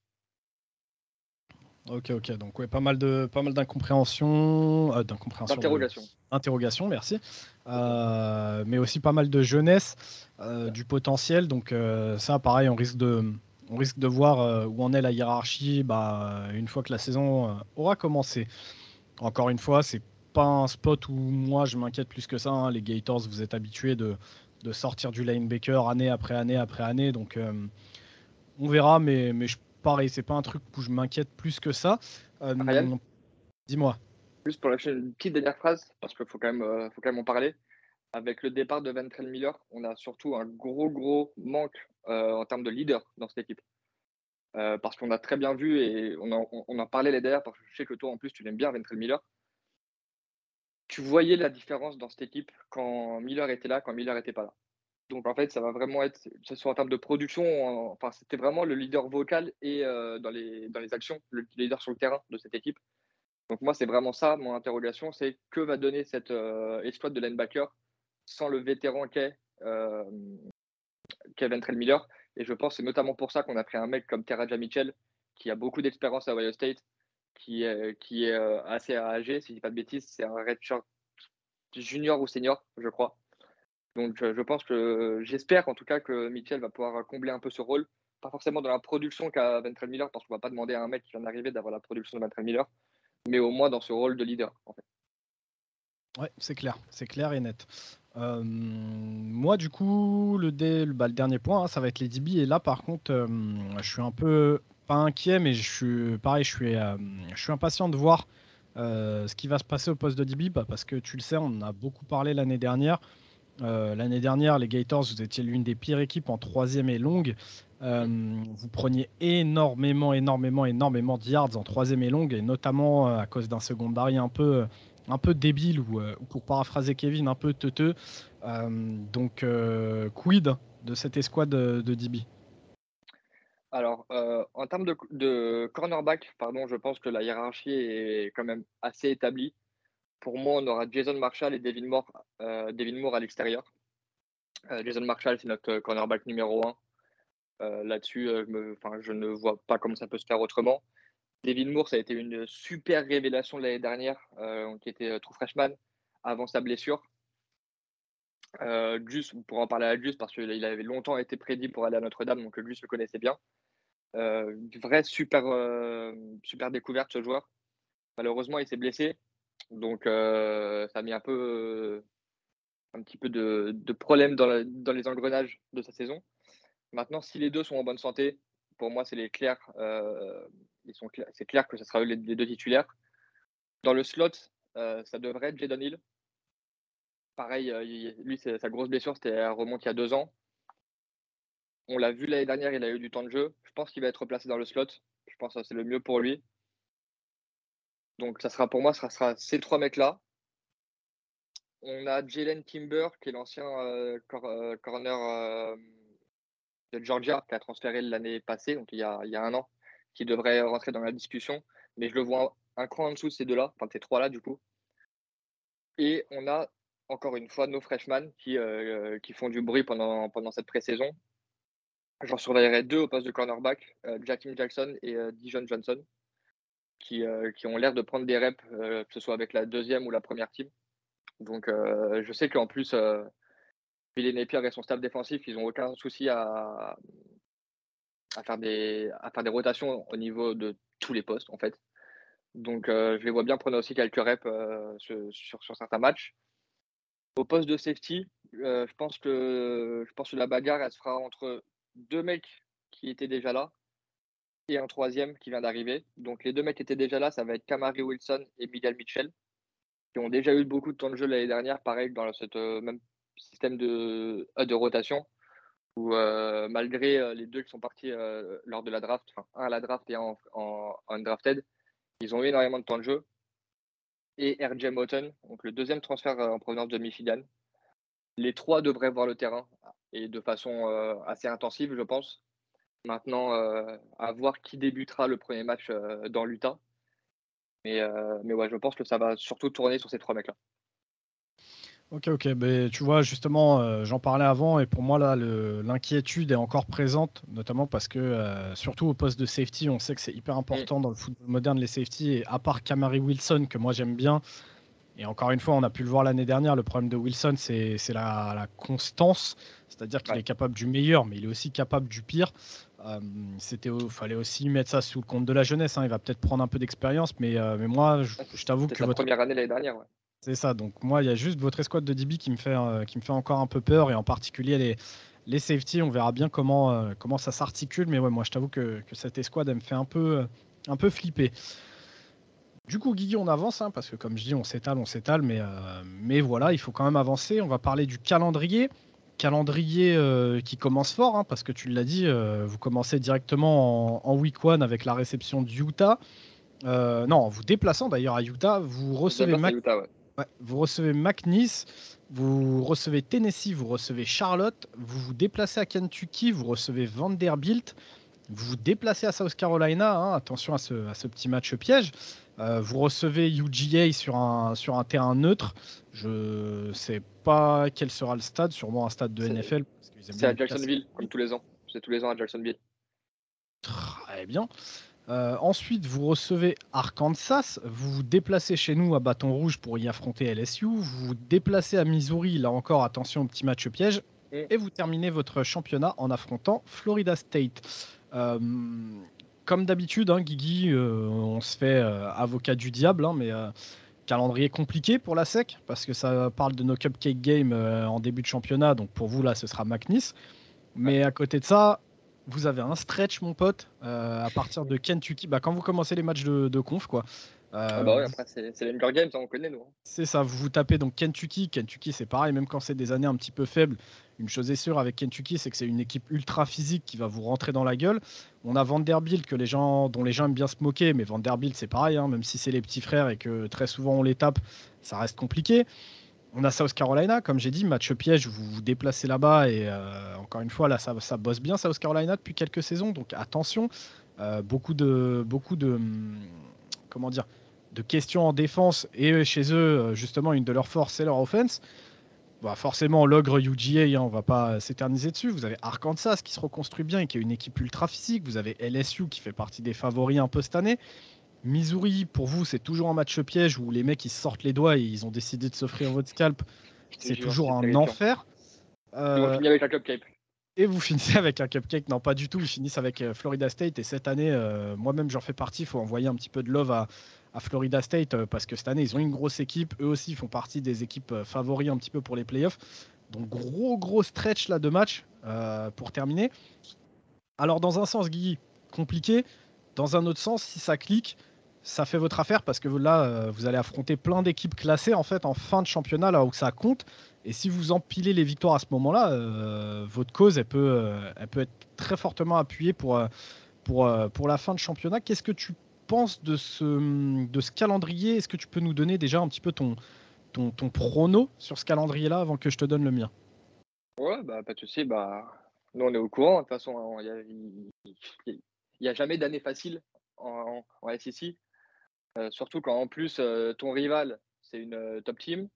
Ok, ok. Donc, ouais, pas mal de, pas mal d'incompréhension, euh, d'incompréhension. Interrogation. Interrogation, merci. Euh, mais aussi pas mal de jeunesse, euh, du potentiel. Donc, ça, pareil, on risque de, on risque de voir où en est la hiérarchie bah, une fois que la saison aura commencé. Encore une fois, c'est pas un spot où moi je m'inquiète plus que ça. Hein. Les Gators, vous êtes habitués de, de sortir du linebacker année après année après année. Donc, on verra, mais, mais je pareil, c'est pas un truc où je m'inquiète plus que ça. Euh, dis-moi. Juste pour lâcher une petite dernière phrase, parce qu'il faut, quand même, euh, faut quand même en parler. Avec le départ de Ventrell Miller, on a surtout un gros, gros manque euh, en termes de leader dans cette équipe. parce qu'on a très bien vu, et on en, on en parlait les dernières, parce que je sais que toi, en plus, tu l'aimes bien, Ventrell Miller. Tu voyais la différence dans cette équipe quand Miller était là, quand Miller n'était pas là. Donc en fait, ça va vraiment être, ce soit en termes de production, enfin c'était vraiment le leader vocal et euh, dans, les, dans les actions, le leader sur le terrain de cette équipe. Donc moi, c'est vraiment ça, mon interrogation, c'est que va donner cette euh, exploit de linebacker sans le vétéran qu'est euh, Kevin Trail Miller. Et je pense que c'est notamment pour ça qu'on a pris un mec comme Teraja Mitchell, qui a beaucoup d'expérience à Ohio State, qui est, qui est assez âgé, si je dis pas de bêtises, c'est un redshirt junior ou senior, je crois. Donc euh, je pense que j'espère en tout cas que Mitchell va pouvoir combler un peu ce rôle. Pas forcément dans la production qu'a Ventrell Miller, parce qu'on va pas demander à un mec qui vient d'arriver d'avoir la production de Ventrell Miller, mais au moins dans ce rôle de leader en fait. Ouais, c'est clair, c'est clair et net. Euh, moi, du coup, le, bah, dernier point, hein, ça va être les DB. Et là, par contre, euh, je suis un peu pas inquiet, mais je suis pareil, je suis, suis impatient de voir ce qui va se passer au poste de DB, bah, parce que tu le sais, on en a beaucoup parlé l'année dernière. Euh, l'année dernière, les Gators, vous étiez l'une des pires équipes en troisième et longue. Euh, vous preniez énormément, énormément, énormément de yards en troisième et longue, et notamment euh, à cause d'un secondary un peu, un peu débile, ou, pour paraphraser Kevin, un peu teuteux. donc, quid de cette escouade de, DB alors, en termes de, cornerback, je pense que la hiérarchie est quand même assez établie pour moi, on aura Jason Marshall et Devin Moore, euh, à l'extérieur. Euh, Jason Marshall, c'est notre cornerback numéro 1. Euh, là-dessus, je ne vois pas comment ça peut se faire autrement. Devin Moore, ça a été une super révélation l'année dernière, qui était true freshman avant sa blessure. Gus, on pourra en parler à Gus parce qu'il avait longtemps été prédit pour aller à Notre-Dame, donc Gus le connaissait bien. Une vraie super, super découverte ce joueur. Malheureusement, il s'est blessé. Donc, euh, ça a mis un peu, euh, un petit peu de, de problème dans, les engrenages de sa saison. Maintenant, si les deux sont en bonne santé, pour moi, c'est les clairs. Euh, c'est clair que ce sera les, les, deux titulaires. Dans le slot, ça devrait être Jadon Hill. Pareil, lui, sa grosse blessure, c'était remonte il y a deux ans. On l'a vu l'année dernière, il a eu du temps de jeu. Je pense qu'il va être replacé dans le slot. Je pense que c'est le mieux pour lui. Donc, ça sera pour moi, ça sera ces trois mecs-là. On a Jalen Timber, qui est l'ancien euh, euh, corner euh, de Georgia, qui a transféré l'année passée, donc il y, a, un an, qui devrait rentrer dans la discussion. Mais je le vois un, cran en dessous de ces deux-là, enfin ces trois-là du coup. Et on a encore une fois nos freshmen qui, qui font du bruit pendant, cette pré-saison. J'en surveillerai deux au poste de cornerback, Jackie Jackson et Dijon Johnson. Euh, qui, ont l'air de prendre des reps, euh, que ce soit avec la deuxième ou la première team. Donc euh, je sais qu'en plus, Billy Napier et son staff défensif, ils n'ont aucun souci à, faire des, rotations au niveau de tous les postes, en fait. Donc je les vois bien prendre aussi quelques reps sur, sur, certains matchs. Au poste de safety, je, pense que, je pense que la bagarre, elle se fera entre deux mecs qui étaient déjà là, et un troisième qui vient d'arriver. Donc les deux mecs étaient déjà là, ça va être Kamari Wilson et Miguel Mitchell, qui ont déjà eu beaucoup de temps de jeu l'année dernière, pareil dans ce euh, même système de, euh, de rotation, où malgré les deux qui sont partis lors de la draft, enfin un à la draft et un en, undrafted, ils ont eu énormément de temps de jeu. Et RJ Moten, donc le deuxième transfert en provenance de Michigan. Les trois devraient voir le terrain et de façon assez intensive, je pense. Maintenant, à voir qui débutera le premier match dans l'Utah. Mais, mais ouais, je pense que ça va surtout tourner sur ces trois mecs-là. Ok, ok. Mais tu vois, justement, euh, j'en parlais avant et pour moi, là, l'inquiétude est encore présente, notamment parce que, euh, surtout au poste de safety, on sait que c'est hyper important dans le football moderne, les safety. Et à part Camary Wilson, que moi j'aime bien, et encore une fois, on a pu le voir l'année dernière, le problème de Wilson, c'est la, la, constance. C'est-à-dire qu'il est capable du meilleur, mais il est aussi capable du pire. Euh, c'était fallait aussi mettre ça sous le compte de la jeunesse. Hein. Il va peut-être prendre un peu d'expérience, mais, mais moi, je, t'avoue que. votre première année l'année dernière, ouais. C'est ça. Donc moi, il y a juste votre escouade de DB qui me fait, euh, qui me fait encore un peu peur et en particulier les, les safety. On verra bien comment, euh, comment ça s'articule. Mais ouais, moi, je t'avoue que, que, cette escouade, elle me fait un peu, un peu flipper. Du coup, Guigui, on avance, hein, parce que comme je dis, on s'étale, on s'étale, mais, euh, mais voilà, il faut quand même avancer. On va parler du calendrier. Calendrier qui commence fort, hein, parce que tu l'as dit, vous commencez directement en, en, week one avec la réception de Utah. non, en vous déplaçant d'ailleurs à Utah, vous recevez Mac... Vous recevez McNeese, vous recevez Tennessee, vous recevez Charlotte, vous vous déplacez à Kentucky, vous recevez Vanderbilt, vous vous déplacez à South Carolina, hein, attention à ce, petit match piège. Euh, vous recevez UGA sur un, sur un terrain neutre. Je ne sais pas quel sera le stade, sûrement un stade de NFL. C'est à Jacksonville, comme tous les ans. C'est tous les ans à Jacksonville. Très bien. Euh, ensuite, vous recevez Arkansas, vous vous déplacez chez nous à Bâton Rouge pour y affronter LSU, vous vous déplacez à Missouri, là encore attention au petit match piège, et vous terminez votre championnat en affrontant Florida State. Euh, comme d'habitude, hein, Guigui, euh, on se fait avocat du diable, hein, mais calendrier compliqué pour la SEC, parce que ça parle de nos cupcake games en début de championnat, donc pour vous là ce sera McNeese. Mais à côté de ça, vous avez un stretch, mon pote, euh, à partir de Kentucky. Bah, quand vous commencez les matchs de, conf, quoi. ah bah après, c'est les Hunger Games, on connaît, nous. Hein. C'est ça, vous vous tapez donc Kentucky. Kentucky, c'est pareil, même quand c'est des années un petit peu faibles. Une chose est sûre avec Kentucky, c'est que c'est une équipe ultra physique qui va vous rentrer dans la gueule. On a Vanderbilt que les gens, dont les gens aiment bien se moquer, mais Vanderbilt, c'est pareil, hein, même si c'est les petits frères et que très souvent on les tape, ça reste compliqué. On a South Carolina, comme j'ai dit, match piège, vous vous déplacez là-bas et euh, encore une fois, là, ça, bosse bien South Carolina depuis quelques saisons, donc attention. Euh, beaucoup de, beaucoup de, hum, comment dire, de questions en défense et chez eux, euh, justement, une de leurs forces, c'est leur offense. Bah, forcément, l'ogre UGA, hein, on va pas s'éterniser dessus. Vous avez Arkansas qui se reconstruit bien et qui a une équipe ultra physique. Vous avez LSU qui fait partie des favoris un peu cette année. Missouri, pour vous, c'est toujours un match piège où les mecs ils sortent les doigts et ils ont décidé de s'offrir votre scalp. C'est toujours un enfer. Euh, avec un cupcake. Et vous finissez avec un cupcake. Non, pas du tout. Ils finissent avec euh, Florida State. Et cette année, euh, moi-même, j'en fais partie. Il faut envoyer un petit peu de love à, Florida State parce que cette année, ils ont une grosse équipe. Eux aussi font partie des équipes favoris un petit peu pour les playoffs. Donc, gros, gros stretch là de match pour terminer. Alors, dans un sens, Guy, compliqué. Dans un autre sens, si ça clique, ça fait votre affaire parce que là, euh, vous allez affronter plein d'équipes classées en fait en fin de championnat là où ça compte. Et si vous empilez les victoires à ce moment-là, euh, votre cause elle peut, euh, elle peut être très fortement appuyée pour, pour, pour la fin de championnat. Qu'est-ce que tu penses de ce, de ce calendrier? Est-ce que tu peux nous donner déjà un petit peu ton, ton, prono sur ce calendrier-là avant que je te donne le mien? Ouais, bah, pas de souci. Bah, nous, on est au courant. De toute façon, il n'y a, jamais d'année facile en, en SEC. Euh, surtout quand en plus euh, ton rival, c'est une euh, top team.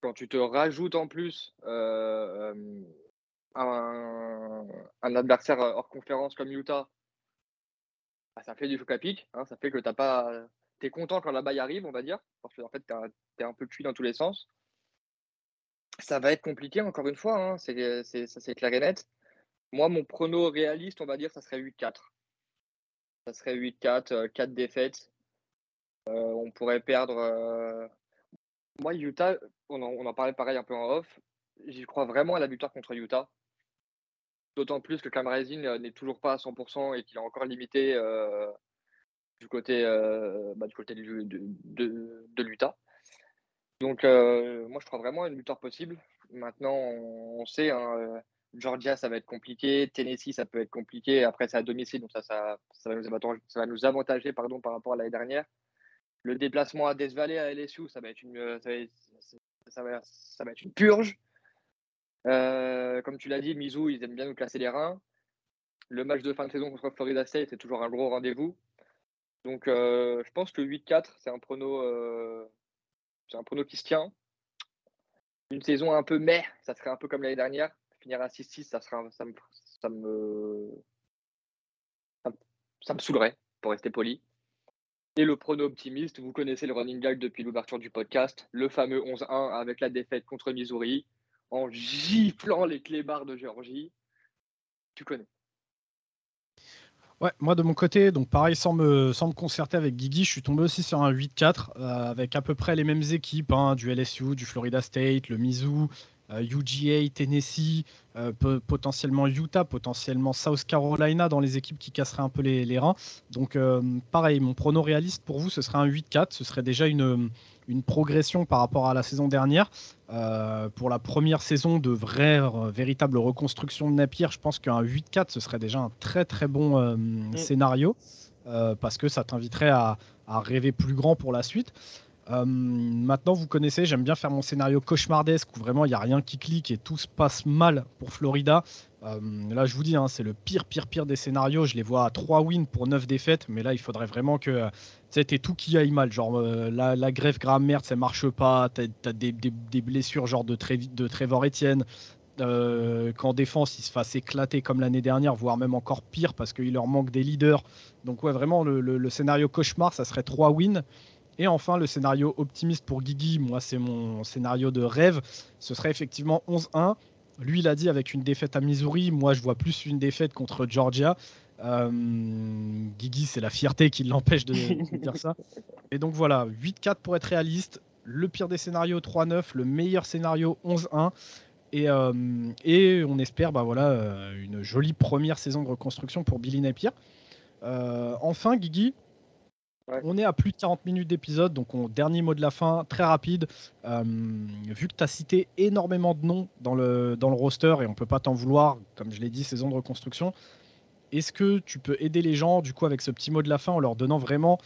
Quand tu te rajoutes en plus un, adversaire hors conférence comme Utah, bah, ça fait du choc à pic. Hein, ça fait que tu pas. es content quand la baille arrive, on va dire, parce que en fait, tu es un peu cuit dans tous les sens. Ça va être compliqué, encore une fois, hein, c'est, ça c'est clair et net. Moi, mon prono réaliste, on va dire, ça serait 8-4. Ça serait 8-4, 4 défaites. Euh, on pourrait perdre. Euh, moi, Utah, on en, parlait pareil un peu en off. J'y crois vraiment à la victoire contre Utah. D'autant plus que Cam euh, n'est toujours pas à 100% et qu'il est encore limité du côté, bah, de, l'Utah. Donc, moi, je crois vraiment à une victoire possible. Maintenant, on, sait, hein, Georgia, ça va être compliqué. Tennessee, ça peut être compliqué. Après, c'est à domicile, donc ça, ça, va, nous avantager, ça va pardon, par rapport à l'année dernière. Le déplacement à Death Valley, à LSU, ça va être une, être, ça va, être une purge. Euh, comme tu l'as dit, Mizou, ils aiment bien nous casser les reins. Le match de fin de saison contre Florida State, c'est toujours un gros rendez-vous. Donc, euh, je pense que 8-4, c'est un prono, euh, qui se tient. Une saison un peu mais, ça serait un peu comme l'année dernière. Finir à 6-6, ça, me, ça, ça, me, saoulerait, pour rester poli. Et le prono optimiste, vous connaissez le running gag depuis l'ouverture du podcast, le fameux 11-1 avec la défaite contre Missouri, en giflant les clébards de Géorgie. Tu connais. Ouais, moi de mon côté, donc pareil, sans me, sans me concerter avec Guigui, je suis tombé aussi sur un 8-4 euh, avec à peu près les mêmes équipes, hein, du LSU, du Florida State, le Mizzou, UGA, euh, Tennessee, euh, potentiellement Utah, potentiellement South Carolina dans les équipes qui casseraient un peu les, reins. Donc pareil, mon prono réaliste pour vous, ce serait un 8-4, ce serait déjà une, une progression par rapport à la saison dernière. Euh, pour la première saison de vraie, euh, véritable reconstruction de Napier, je pense qu'un 8-4, ce serait déjà un très très bon euh, mm. scénario, parce que ça t'inviterait à, rêver plus grand pour la suite. Maintenant, vous connaissez, j'aime bien faire mon scénario cauchemardesque où vraiment il n'y a rien qui clique et tout se passe mal pour Florida. là, je vous dis, hein, c'est le pire, pire, pire des scénarios. Je les vois à 3 wins pour 9 défaites, mais là, il faudrait vraiment que c'était tout qui aille mal. Genre, euh, la, grève grave merde, ça marche pas. T'as as des, blessures, genre de, Trevor Etienne. Euh, qu'en défense, ils se fassent éclater comme l'année dernière, voire même encore pire parce qu'il leur manque des leaders. Donc, ouais, vraiment, le, scénario cauchemar, ça serait 3 wins. Et enfin, le scénario optimiste pour Guigui, moi, c'est mon scénario de rêve. Ce serait effectivement 11-1. Lui, il a dit avec une défaite à Missouri. Moi, je vois plus une défaite contre Georgia. Euh, Guigui, c'est la fierté qui l'empêche de, [laughs] dire ça. Et donc voilà, 8-4 pour être réaliste. Le pire des scénarios, 3-9. Le meilleur scénario, 11-1. Et, euh, et, on espère bah voilà, euh, une jolie première saison de reconstruction pour Billy Napier. enfin, Guigui, On est à plus de 40 minutes d'épisode, donc on, dernier mot de la fin, très rapide. vu que tu as cité énormément de noms dans le, dans le roster et on peut pas t'en vouloir, comme je l'ai dit, saison de reconstruction, est-ce que tu peux aider les gens, du coup, avec ce petit mot de la fin, en leur donnant vraiment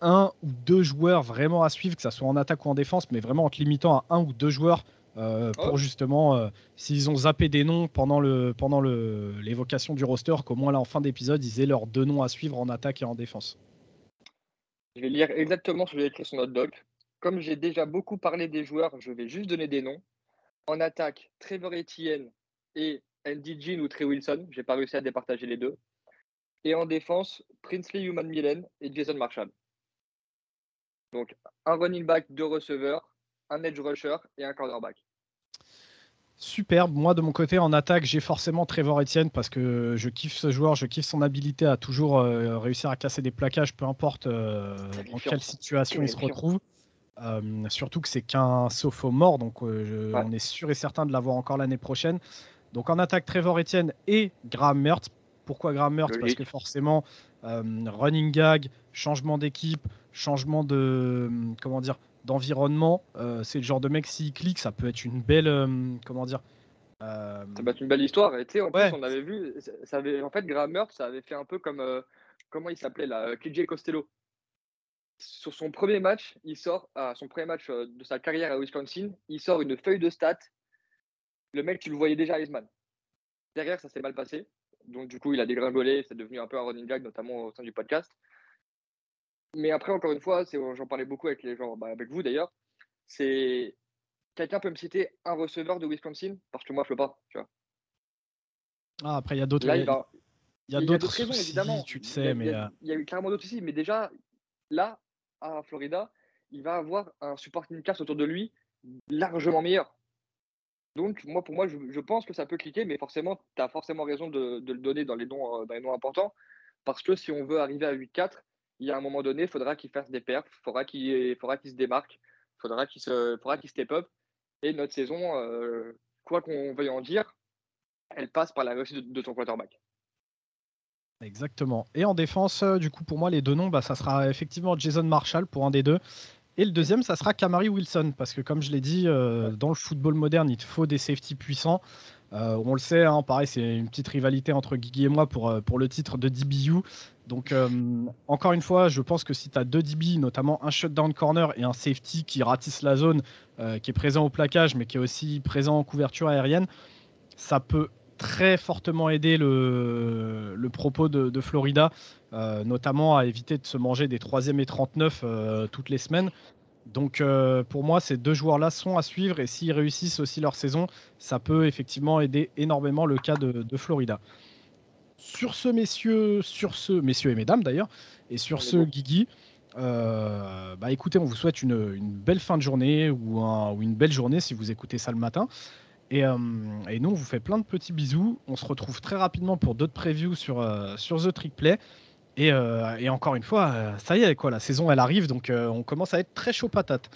un ou deux joueurs vraiment à suivre, que ce soit en attaque ou en défense, mais vraiment en te limitant à un ou deux joueurs euh, pour justement, euh, s'ils ont zappé des noms pendant le pendant l'évocation du roster, qu'au moins là en fin d'épisode, ils aient leurs deux noms à suivre en attaque et en défense. Je vais lire exactement ce que j'ai écrit sur notre doc. Comme j'ai déjà beaucoup parlé des joueurs, je vais juste donner des noms. En attaque, Trevor Etienne et Andy Jean ou Trey Wilson. J'ai pas réussi à départager les deux. Et en défense, Princely Human Millen et Jason Marshall. Donc un running back, deux receveurs, un edge rusher et un cornerback. Superbe. Moi, de mon côté, en attaque, j'ai forcément Trevor Etienne parce que je kiffe ce joueur, je kiffe son habilité à toujours euh, réussir à casser des plaquages, peu importe euh, dans quelle situation il se retrouve. Euh, surtout que c'est qu'un sophomore, donc on est sûr et certain de l'avoir encore l'année prochaine. Donc en attaque, Trevor Etienne et Graham Mertz. Pourquoi Graham Mertz? Parce que forcément, euh, running gag, changement d'équipe, changement de comment dire d'environnement. Euh, c'est le genre de mec s'il clique, ça peut être une belle euh, comment dire. Ça peut être une belle histoire. Et tu sais, en plus, on avait vu, ça avait, en fait, Graham Mertz, ça avait fait un peu comme comment il s'appelait là, KJ Costello. Sur son premier match, il sort, à son premier match de sa carrière à Wisconsin, il sort une feuille de stats le mec, tu le voyais déjà à Heisman. Derrière, ça s'est mal passé. Donc, du coup, il a dégringolé. C'est devenu un peu un running gag, notamment au sein du podcast. Mais après, encore une fois, j'en parlais beaucoup avec les gens, bah, avec vous d'ailleurs. C'est quelqu'un peut me citer un receveur de Wisconsin? Parce que moi, je ne peux pas. Tu vois. Ah, après, il y a d'autres. Il y a d'autres raisons, évidemment. Tu le sais, mais. Euh, il y, a, eu clairement d'autres ici. Mais déjà, là, à Florida, il va avoir un supporting cast autour de lui largement meilleur. Donc, moi, pour moi, je, pense que ça peut cliquer, mais forcément, tu as forcément raison de, le donner dans les, noms, euh, dans les noms importants. Parce que si on veut arriver à 8-4, il y a un moment donné, il faudra qu'il fasse des perfs, il faudra qu'il se démarque, il faudra qu'il se, step up. Et notre saison, euh, quoi qu'on veuille en dire, elle passe par la réussite de, ton quarterback. Exactement. Et en défense, euh, du coup, pour moi, les deux noms, bah, ça sera effectivement Jason Marshall pour un des deux Et le deuxième, ça sera Kamari Wilson, parce que comme je l'ai dit, euh, dans le football moderne, il te faut des safety puissants. Euh, on le sait, hein, pareil, c'est une petite rivalité entre Guigui et moi pour, euh, pour le titre de DBU. Donc, encore une fois, je pense que si tu as deux DB, notamment un shutdown corner et un safety qui ratisse la zone, qui est présent au plaquage, mais qui est aussi présent en couverture aérienne, ça peut très fortement aider le, le propos de, de Florida, notamment à éviter de se manger des 3e et 39 toutes les semaines. Donc euh, pour moi, ces deux joueurs-là sont à suivre et s'ils réussissent aussi leur saison, ça peut effectivement aider énormément le cas de, Florida. Sur ce, messieurs, sur ce, messieurs et mesdames d'ailleurs, et sur ce, Guigui, euh, bah écoutez, on vous souhaite une, belle fin de journée ou, une belle journée si vous écoutez ça le matin. Et, euh, et, nous, on vous fait plein de petits bisous. On se retrouve très rapidement pour d'autres previews sur, sur The Trick Play. Euh, et, encore une fois, euh, ça y est, quoi, la saison elle arrive, donc euh, on commence à être très chaud patate.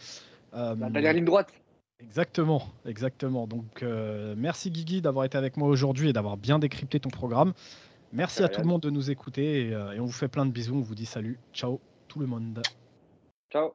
la dernière ligne droite. Exactement, exactement. Donc merci Guigui d'avoir été avec moi aujourd'hui et d'avoir bien décrypté ton programme. Merci à tout le monde de nous écouter et, et on vous fait plein de bisous. On vous dit salut, ciao tout le monde. Ciao.